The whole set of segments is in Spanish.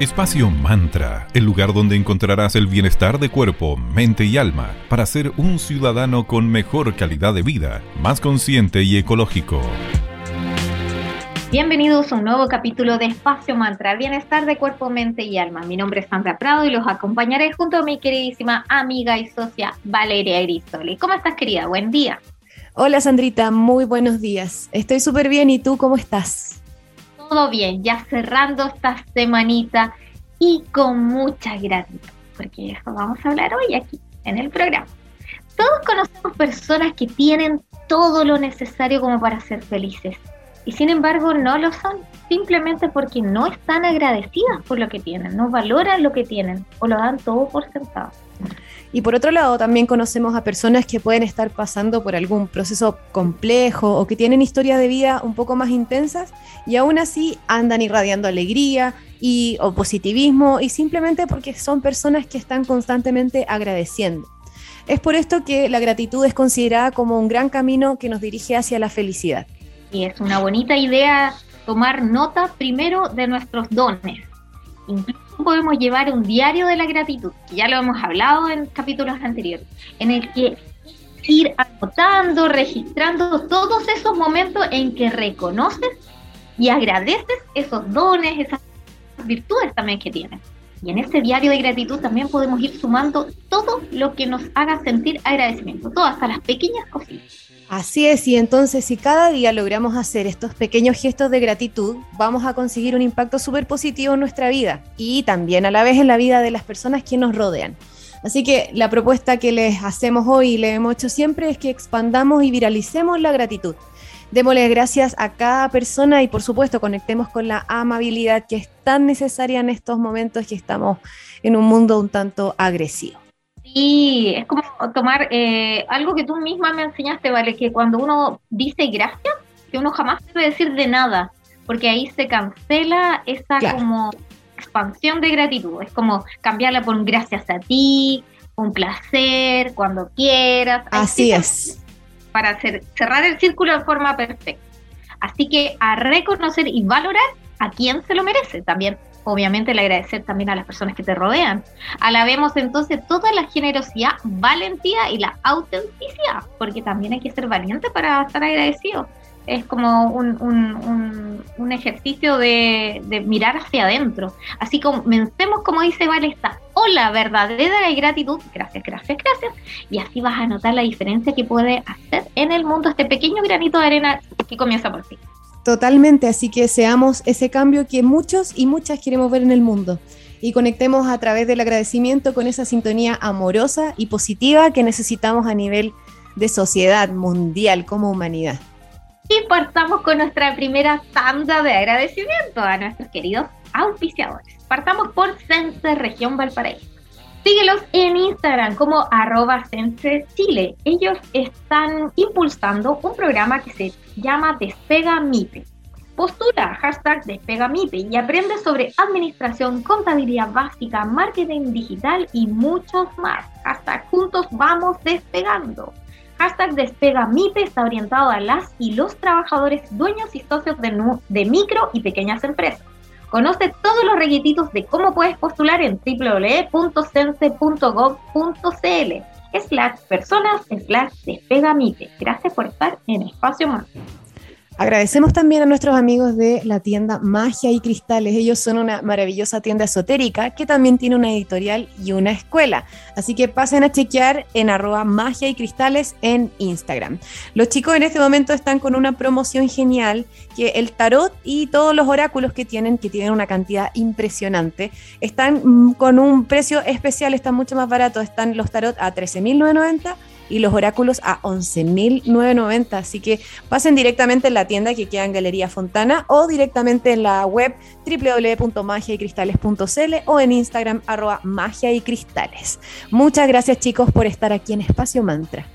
Espacio Mantra, el lugar donde encontrarás el bienestar de cuerpo, mente y alma para ser un ciudadano con mejor calidad de vida, más consciente y ecológico. Bienvenidos a un nuevo capítulo de Espacio Mantra, el bienestar de cuerpo, mente y alma. Mi nombre es Sandra Prado y los acompañaré junto a mi queridísima amiga y socia Valeria Grisoli. ¿Cómo estás, querida? Buen día. Hola, Sandrita, muy buenos días. Estoy súper bien, ¿y tú cómo estás? Todo bien, ya cerrando esta semanita y con mucha gratitud, porque eso vamos a hablar hoy aquí en el programa. Todos conocemos personas que tienen todo lo necesario como para ser felices y sin embargo no lo son, simplemente porque no están agradecidas por lo que tienen, no valoran lo que tienen o lo dan todo por sentado. Y por otro lado, también conocemos a personas que pueden estar pasando por algún proceso complejo o que tienen historias de vida un poco más intensas y aún así andan irradiando alegría y, o positivismo y simplemente porque son personas que están constantemente agradeciendo. Es por esto que la gratitud es considerada como un gran camino que nos dirige hacia la felicidad. Y es una bonita idea tomar nota primero de nuestros dones. Incluso podemos llevar un diario de la gratitud, que ya lo hemos hablado en capítulos anteriores, en el que ir anotando, registrando todos esos momentos en que reconoces y agradeces esos dones, esas virtudes también que tienes. Y en ese diario de gratitud también podemos ir sumando todo lo que nos haga sentir agradecimiento, todas hasta las pequeñas cositas. Así es, y entonces si cada día logramos hacer estos pequeños gestos de gratitud, vamos a conseguir un impacto súper positivo en nuestra vida y también a la vez en la vida de las personas que nos rodean. Así que la propuesta que les hacemos hoy y le hemos hecho siempre es que expandamos y viralicemos la gratitud. Démosle gracias a cada persona y por supuesto conectemos con la amabilidad que es tan necesaria en estos momentos que estamos en un mundo un tanto agresivo. Sí, es como tomar eh, algo que tú misma me enseñaste, ¿vale? Que cuando uno dice gracias, que uno jamás debe decir de nada, porque ahí se cancela esa como expansión de gratitud. Es como cambiarla por un gracias a ti, un placer, cuando quieras. Así es. Para hacer, cerrar el círculo de forma perfecta. Así que a reconocer y valorar a quien se lo merece también obviamente el agradecer también a las personas que te rodean. Alabemos entonces toda la generosidad, valentía y la autenticidad, porque también hay que ser valiente para estar agradecido. Es como un, un, ejercicio de, mirar hacia adentro. Así comencemos, como dice Valesta, hola verdadera y gratitud, gracias, gracias, gracias. Y así vas a notar la diferencia que puede hacer en el mundo este pequeño granito de arena que comienza por ti. Totalmente, así que seamos ese cambio que muchos y muchas queremos ver en el mundo y conectemos a través del agradecimiento con esa sintonía amorosa y positiva que necesitamos a nivel de sociedad mundial como humanidad. Y partamos con nuestra primera tanda de agradecimiento a nuestros queridos auspiciadores. Partamos por Sense Región Valparaíso. Síguelos en Instagram como arroba Chile. Ellos están impulsando un programa que se llama Despega MIPE. Postura hashtag Despega MIPE y aprende sobre administración, contabilidad básica, marketing digital y muchos más. Hasta juntos vamos despegando. Hashtag Despega MIPE está orientado a las y los trabajadores dueños y socios de, de micro y pequeñas empresas Conoce todos los requisitos de cómo puedes postular en www.sense.gov.cl slash personas slash despegamite. Gracias por estar en Espacio Más. Agradecemos también a nuestros amigos de la tienda Magia y Cristales. Ellos son una maravillosa tienda esotérica que también tiene una editorial y una escuela. Así que pasen a chequear en arroba magia y cristales en Instagram. Los chicos en este momento están con una promoción genial que el tarot y todos los oráculos que tienen, que tienen una cantidad impresionante, están con un precio especial, están mucho más baratos. Están los tarot a 13.990 y los oráculos a 11.990. Así que pasen directamente en la tienda que queda en Galería Fontana o directamente en la web www.magiaycristales.cl o en Instagram arroba magia y cristales. Muchas gracias chicos por estar aquí en Espacio Mantra.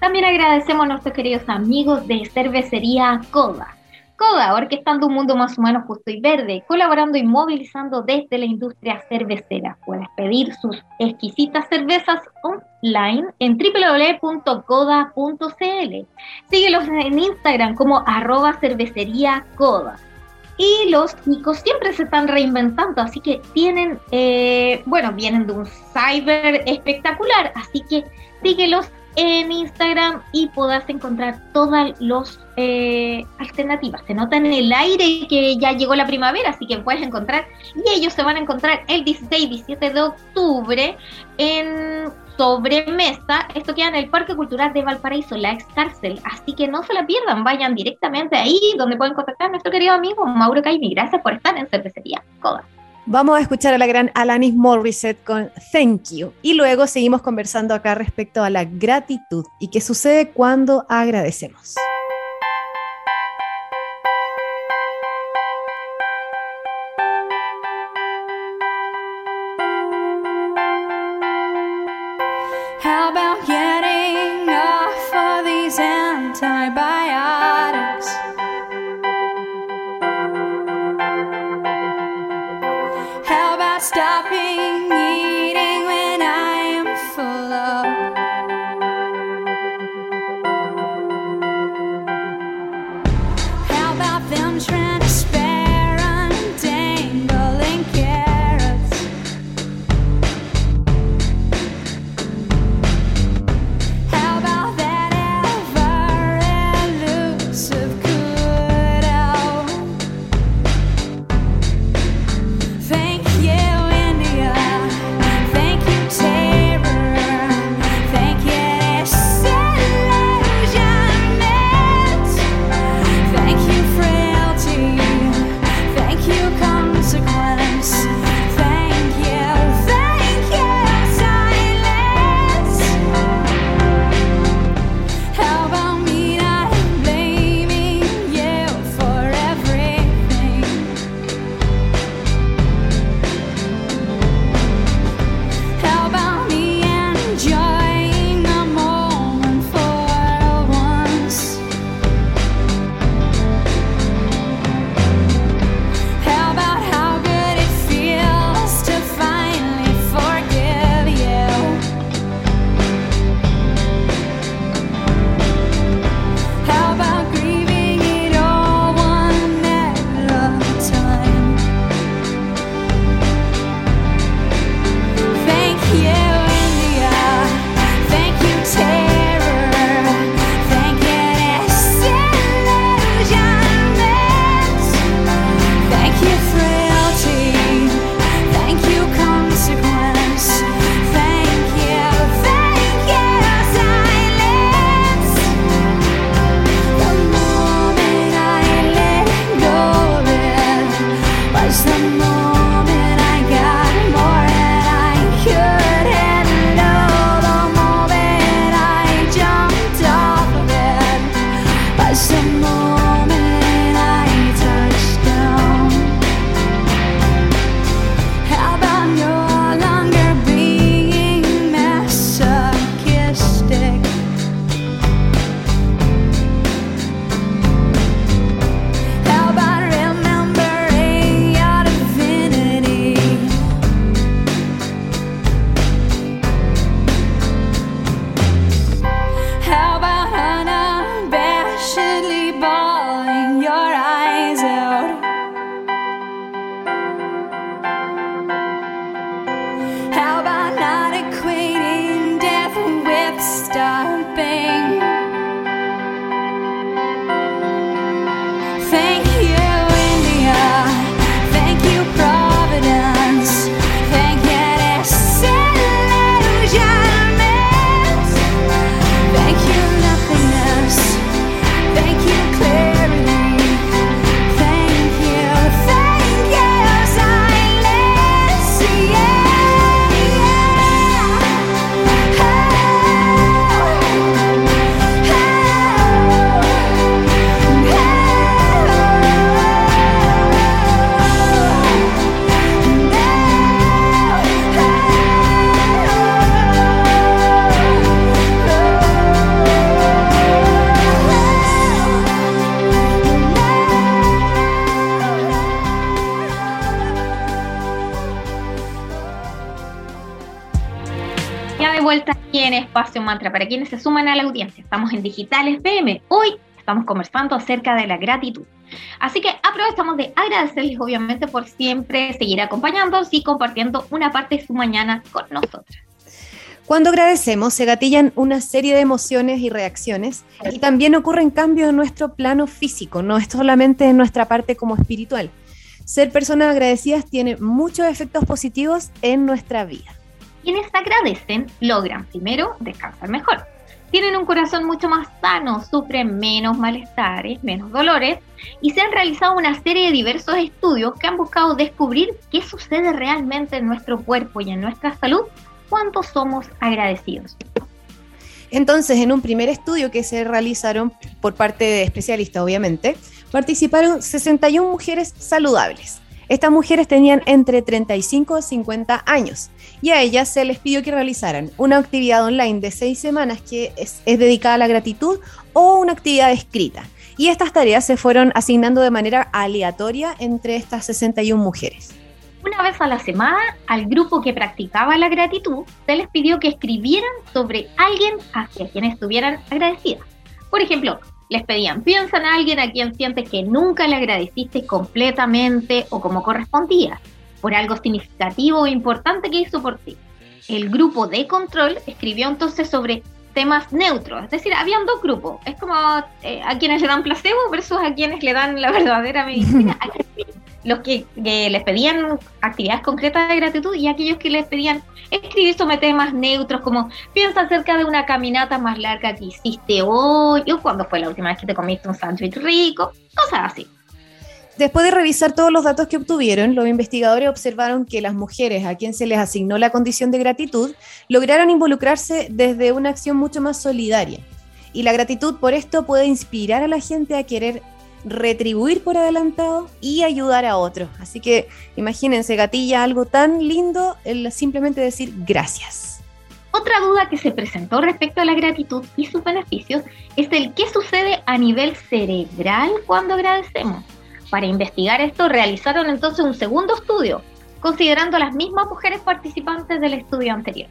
También agradecemos a nuestros queridos amigos de Cervecería Coda CODA, orquestando un mundo más humano, justo y verde, colaborando y movilizando desde la industria cervecera. Puedes pedir sus exquisitas cervezas online en www.coda.cl. Síguelos en Instagram como arroba cervecería Coda. Y los chicos siempre se están reinventando, así que tienen, eh, bueno, vienen de un cyber espectacular, así que síguelos en Instagram y podrás encontrar todas las eh, alternativas. Se nota en el aire que ya llegó la primavera, así que puedes encontrar, y ellos se van a encontrar el 16 y 17 de octubre en sobremesa. Esto queda en el Parque Cultural de Valparaíso, la ex cárcel. Así que no se la pierdan, vayan directamente ahí donde pueden contactar a nuestro querido amigo Mauro Caimi. Gracias por estar en Cervecería Coda. Vamos a escuchar a la gran Alanis Morissette con Thank You y luego seguimos conversando acá respecto a la gratitud y qué sucede cuando agradecemos. Espacio Mantra para quienes se suman a la audiencia. Estamos en Digital FM. Hoy estamos conversando acerca de la gratitud. Así que aprovechamos de agradecerles obviamente por siempre seguir acompañándonos y compartiendo una parte de su mañana con nosotros. Cuando agradecemos se gatillan una serie de emociones y reacciones y también ocurren cambios en nuestro plano físico, no es solamente en nuestra parte como espiritual. Ser personas agradecidas tiene muchos efectos positivos en nuestra vida. Quienes agradecen logran primero descansar mejor. Tienen un corazón mucho más sano, sufren menos malestares, menos dolores y se han realizado una serie de diversos estudios que han buscado descubrir qué sucede realmente en nuestro cuerpo y en nuestra salud cuánto somos agradecidos. Entonces, en un primer estudio que se realizaron por parte de especialistas, obviamente, participaron 61 mujeres saludables. Estas mujeres tenían entre 35 y 50 años y a ellas se les pidió que realizaran una actividad online de seis semanas que es, dedicada a la gratitud o una actividad escrita. Y estas tareas se fueron asignando de manera aleatoria entre estas 61 mujeres. Una vez a la semana, al grupo que practicaba la gratitud se les pidió que escribieran sobre alguien hacia quien estuvieran agradecidas. Por ejemplo, les pedían, piensa en alguien a quien sientes que nunca le agradeciste completamente o como correspondía, por algo significativo o importante que hizo por ti. El grupo de control escribió entonces sobre temas neutros, es decir, habían dos grupos, es como eh, a quienes le dan placebo versus a quienes le dan la verdadera medicina. los que, les pedían actividades concretas de gratitud y aquellos que les pedían escribir sobre temas neutros como piensa acerca de una caminata más larga que hiciste hoy o cuándo fue la última vez que te comiste un sándwich rico, cosas así. Después de revisar todos los datos que obtuvieron, los investigadores observaron que las mujeres a quien se les asignó la condición de gratitud lograron involucrarse desde una acción mucho más solidaria. Y la gratitud por esto puede inspirar a la gente a querer retribuir por adelantado y ayudar a otros. Así que imagínense, gatilla, algo tan lindo, el simplemente decir gracias. Otra duda que se presentó respecto a la gratitud y sus beneficios es el qué sucede a nivel cerebral cuando agradecemos. Para investigar esto realizaron entonces un segundo estudio, considerando a las mismas mujeres participantes del estudio anterior.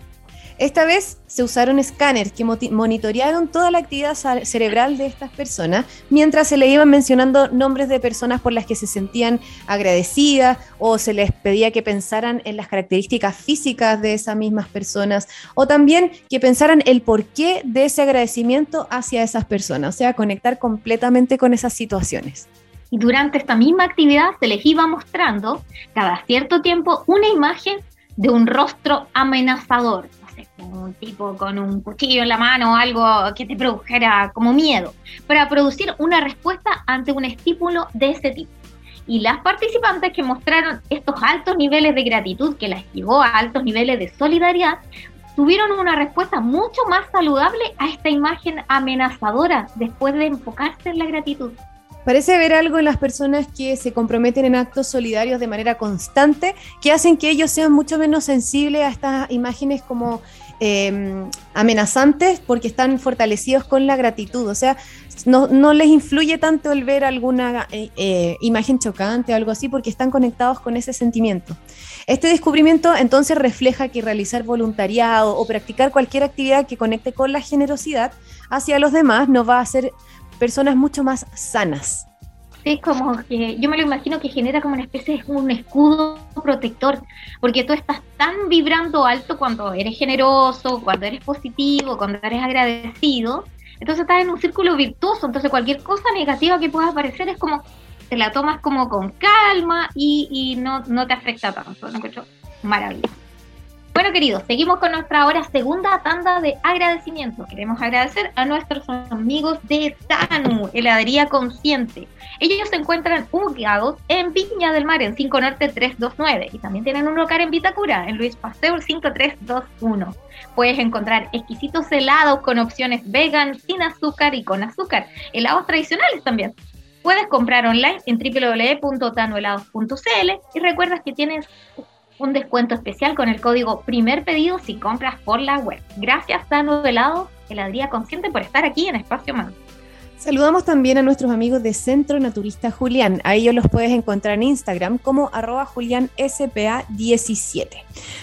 Esta vez se usaron escáneres que monitorearon toda la actividad cerebral de estas personas mientras se le iban mencionando nombres de personas por las que se sentían agradecidas o se les pedía que pensaran en las características físicas de esas mismas personas o también que pensaran el porqué de ese agradecimiento hacia esas personas, o sea, conectar completamente con esas situaciones. Y durante esta misma actividad se les iba mostrando cada cierto tiempo una imagen de un rostro amenazador, un tipo con un cuchillo en la mano o algo que te produjera como miedo, para producir una respuesta ante un estímulo de ese tipo. Y las participantes que mostraron estos altos niveles de gratitud que las llevó a altos niveles de solidaridad, tuvieron una respuesta mucho más saludable a esta imagen amenazadora después de enfocarse en la gratitud. Parece haber algo en las personas que se comprometen en actos solidarios de manera constante que hacen que ellos sean mucho menos sensibles a estas imágenes como Em, amenazantes porque están fortalecidos con la gratitud. O sea, no, les influye tanto el ver alguna eh, eh, imagen chocante o algo así porque están conectados con ese sentimiento. Este descubrimiento entonces refleja que realizar voluntariado o practicar cualquier actividad que conecte con la generosidad hacia los demás nos va a hacer personas mucho más sanas es como que yo me lo imagino que genera como una especie de un escudo protector, porque tú estás tan vibrando alto cuando eres generoso, cuando eres positivo, cuando eres agradecido, entonces estás en un círculo virtuoso, entonces cualquier cosa negativa que pueda aparecer es como te la tomas como con calma y, y no, no te afecta tanto, ¿no? Maravilloso. Bueno, queridos, seguimos con nuestra ahora segunda tanda de agradecimiento. Queremos agradecer a nuestros amigos de TANU, Heladería Consciente. Ellos se encuentran ubicados en Viña del Mar, en 5 Norte 329. Y también tienen un local en Vitacura, en Luis Pasteur 5321. Puedes encontrar exquisitos helados con opciones vegan, sin azúcar y con azúcar. Helados tradicionales también. Puedes comprar online en www.tanuhelados.cl y recuerda que tienes un descuento especial con el código primer pedido si compras por la web. Gracias, Tano Velado, Heladería Consciente, por estar aquí en Espacio Man. Saludamos también a nuestros amigos de Centro Naturista Julián. A ellos los puedes encontrar en Instagram como arroba julianspa17.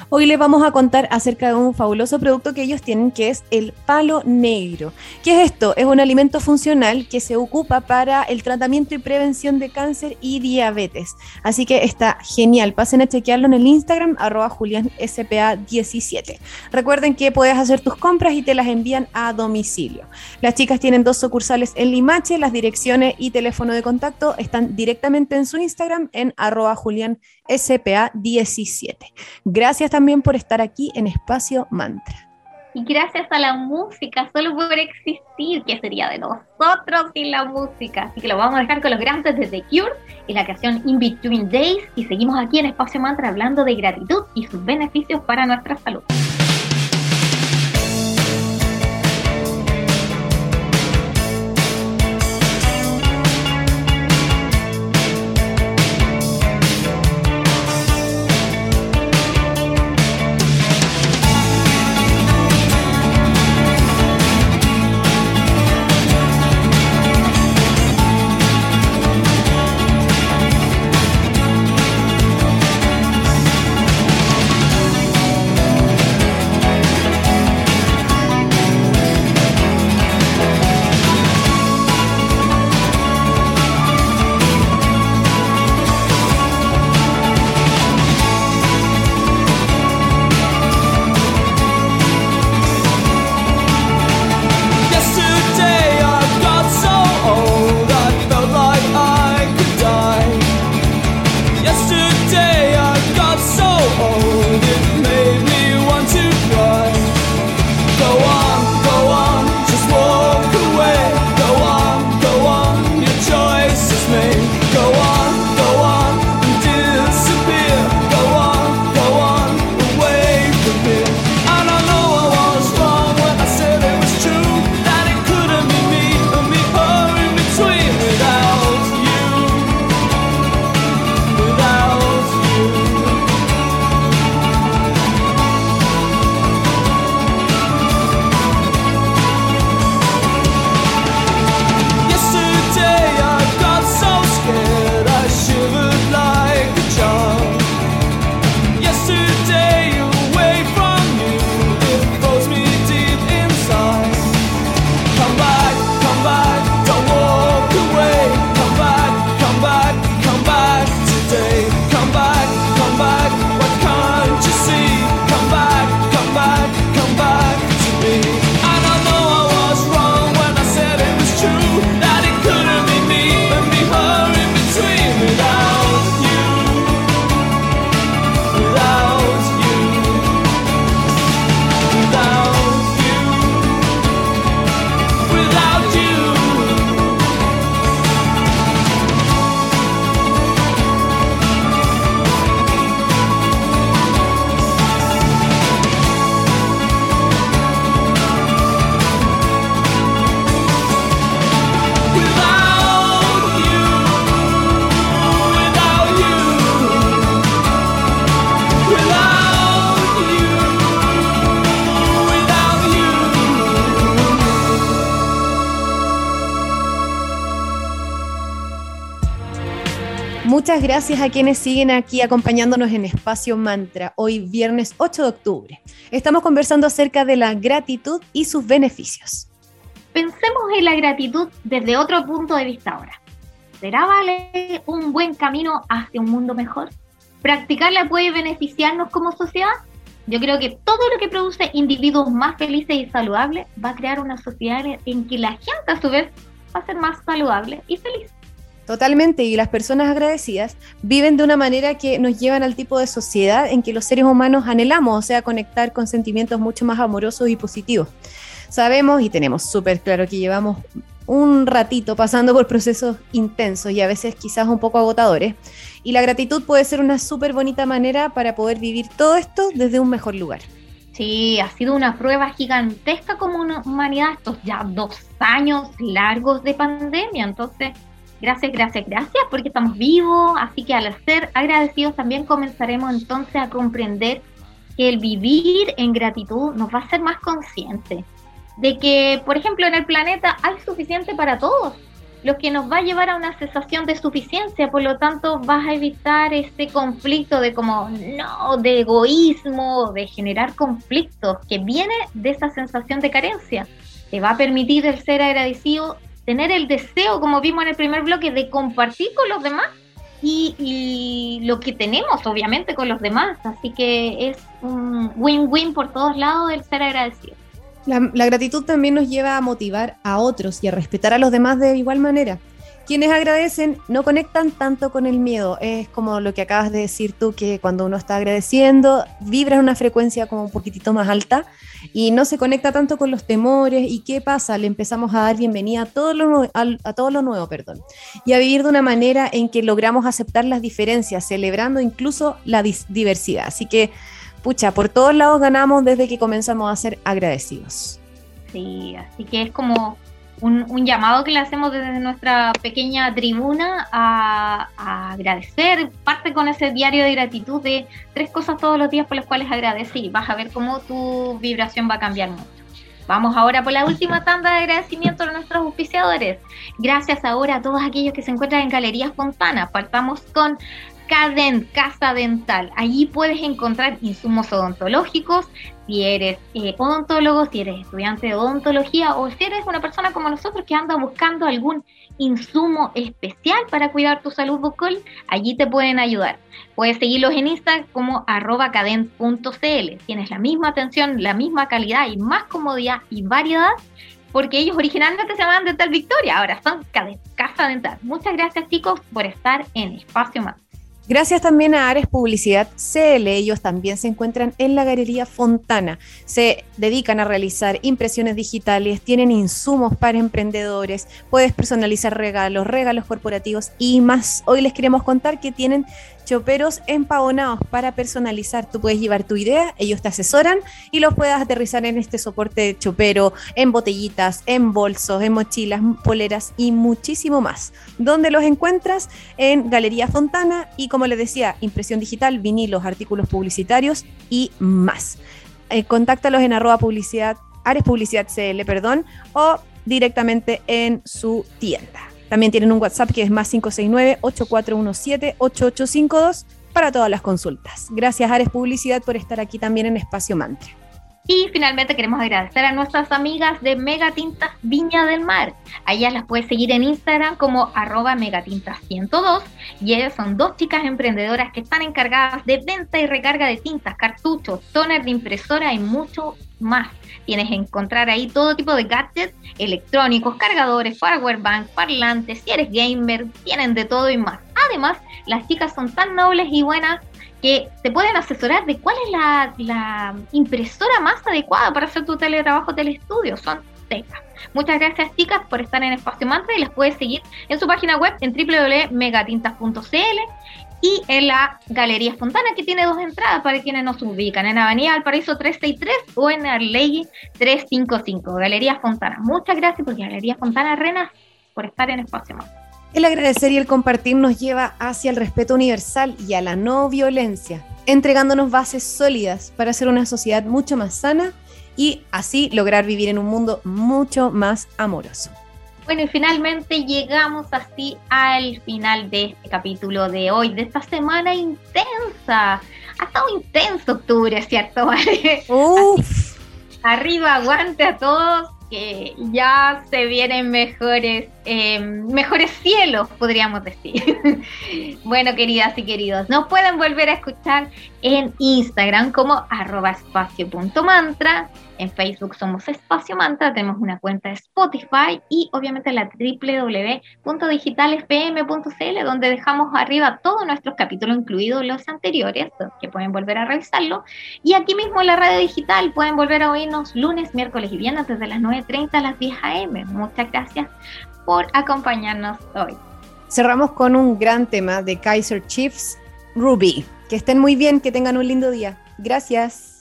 Hoy les vamos a contar acerca de un fabuloso producto que ellos tienen que es el palo negro. ¿Qué es esto? Es un alimento funcional que se ocupa para el tratamiento y prevención de cáncer y diabetes. Así que está genial. Pasen a chequearlo en el Instagram arroba julianspa17. Recuerden que puedes hacer tus compras y te las envían a domicilio. Las chicas tienen dos sucursales en Limache. Las direcciones y teléfono de contacto están directamente en su Instagram en arroba julianspa17. Gracias también por estar aquí en Espacio Mantra. Y gracias a la música, solo por existir, ¿qué sería de nosotros sin la música? Así que lo vamos a dejar con los grandes de The Cure y la canción In Between Days. Y seguimos aquí en Espacio Mantra hablando de gratitud y sus beneficios para nuestra salud. Muchas gracias a quienes siguen aquí acompañándonos en Espacio Mantra, hoy viernes 8 de octubre. Estamos conversando acerca de la gratitud y sus beneficios. Pensemos en la gratitud desde otro punto de vista ahora. ¿Será vale un buen camino hacia un mundo mejor? ¿Practicarla puede beneficiarnos como sociedad? Yo creo que todo lo que produce individuos más felices y saludables va a crear una sociedad en que la gente a su vez va a ser más saludable y feliz. Totalmente, y las personas agradecidas viven de una manera que nos llevan al tipo de sociedad en que los seres humanos anhelamos, o sea, conectar con sentimientos mucho más amorosos y positivos. Sabemos y tenemos súper claro que llevamos un ratito pasando por procesos intensos y a veces quizás un poco agotadores, y la gratitud puede ser una súper bonita manera para poder vivir todo esto desde un mejor lugar. Sí, ha sido una prueba gigantesca como humanidad estos ya dos años largos de pandemia, entonces Gracias, gracias, gracias, porque estamos vivos, así que al ser agradecidos también comenzaremos entonces a comprender que el vivir en gratitud nos va a hacer más conscientes. de que, por ejemplo, en el planeta hay suficiente para todos, lo que nos va a llevar a una sensación de suficiencia, por lo tanto vas a evitar ese conflicto de como, no, de egoísmo, de generar conflictos, que viene de esa sensación de carencia. Te va a permitir el ser agradecido, tener el deseo, como vimos en el primer bloque, de compartir con los demás y, lo que tenemos, obviamente, con los demás. Así que es un win-win por todos lados el ser agradecido. La, la, gratitud también nos lleva a motivar a otros y a respetar a los demás de igual manera. Quienes agradecen no conectan tanto con el miedo. Es como lo que acabas de decir tú, que cuando uno está agradeciendo, vibra en una frecuencia como un poquitito más alta y no se conecta tanto con los temores. ¿Y qué pasa? Le empezamos a dar bienvenida a todo lo, a, todo lo nuevo, perdón. Y a vivir de una manera en que logramos aceptar las diferencias, celebrando incluso la diversidad. Así que, pucha, por todos lados ganamos desde que comenzamos a ser agradecidos. Sí, así que es como un, llamado que le hacemos desde nuestra pequeña tribuna a, agradecer, parte con ese diario de gratitud de tres cosas todos los días por las cuales agradecer y vas a ver cómo tu vibración va a cambiar mucho. Vamos ahora por la última tanda de agradecimiento a nuestros auspiciadores. Gracias ahora a todos aquellos que se encuentran en Galerías Fontana. Partamos con Cadent, Casa Dental. Allí puedes encontrar insumos odontológicos, si eres eh, odontólogo, si eres estudiante de odontología o si eres una persona como nosotros que anda buscando algún insumo especial para cuidar tu salud bucal, allí te pueden ayudar. Puedes seguirlos en Instagram como arroba cadent.cl. Tienes la misma atención, la misma calidad y más comodidad y variedad porque ellos originalmente se llamaban Dental Victoria, ahora son Casa Dental. Muchas gracias chicos por estar en Espacio Más. Gracias también a Ares Publicidad CL, ellos también se encuentran en la Galería Fontana. Se dedican a realizar impresiones digitales, tienen insumos para emprendedores, puedes personalizar regalos, regalos corporativos y más. Hoy les queremos contar que tienen choperos empabonados para personalizar. Tú puedes llevar tu idea, ellos te asesoran y los puedes aterrizar en este soporte de chopero, en botellitas, en bolsos, en mochilas, poleras y muchísimo más. ¿Dónde los encuentras? En Galería Fontana y como les decía, impresión digital, vinilos, artículos publicitarios y más. Eh, contáctalos en arroba publicidad, Ares Publicidad CL, perdón, o directamente en su tienda. También tienen un WhatsApp que es más 569-8417-8852 para todas las consultas. Gracias Ares Publicidad por estar aquí también en Espacio Mantra. Y finalmente queremos agradecer a nuestras amigas de Megatintas Viña del Mar. A las puedes seguir en Instagram como arroba megatintas102 y ellas son dos chicas emprendedoras que están encargadas de venta y recarga de tintas, cartuchos, toner de impresora y mucho más. Tienes que encontrar ahí todo tipo de gadgets electrónicos, cargadores, power bank, parlantes, si eres gamer, tienen de todo y más. Además, las chicas son tan nobles y buenas que te pueden asesorar de cuál es la, impresora más adecuada para hacer tu teletrabajo, telestudio. Son secas. Muchas gracias chicas por estar en Espacio Mantra y las puedes seguir en su página web en www.megatintas.cl y en la Galería Espontana que tiene dos entradas para quienes nos ubican en Avenida Valparaíso 363 o en Arlegui 355. Galería Fontana. Muchas gracias porque Galería Fontana Rena por estar en Espacio Mantra. El agradecer y el compartir nos lleva hacia el respeto universal y a la no violencia, entregándonos bases sólidas para hacer una sociedad mucho más sana y así lograr vivir en un mundo mucho más amoroso. Bueno, y finalmente llegamos así al final de este capítulo de hoy, de esta semana intensa. Ha estado intenso octubre, ¿cierto? Uf. Arriba, aguante a todos, que ya se vienen mejores eh, mejores cielos, podríamos decir. bueno, queridas y queridos, nos pueden volver a escuchar en Instagram como arroba espacio.mantra. En Facebook somos Espacio Mantra, tenemos una cuenta de Spotify y obviamente la www.digitalfm.cl donde dejamos arriba todos nuestros capítulos, incluidos los anteriores, que pueden volver a revisarlo. Y aquí mismo en la radio digital pueden volver a oírnos lunes, miércoles y viernes desde las 9.30 a las 10 a.m. Muchas gracias por acompañarnos hoy. Cerramos con un gran tema de Kaiser Chiefs, Ruby. Que estén muy bien, que tengan un lindo día. Gracias.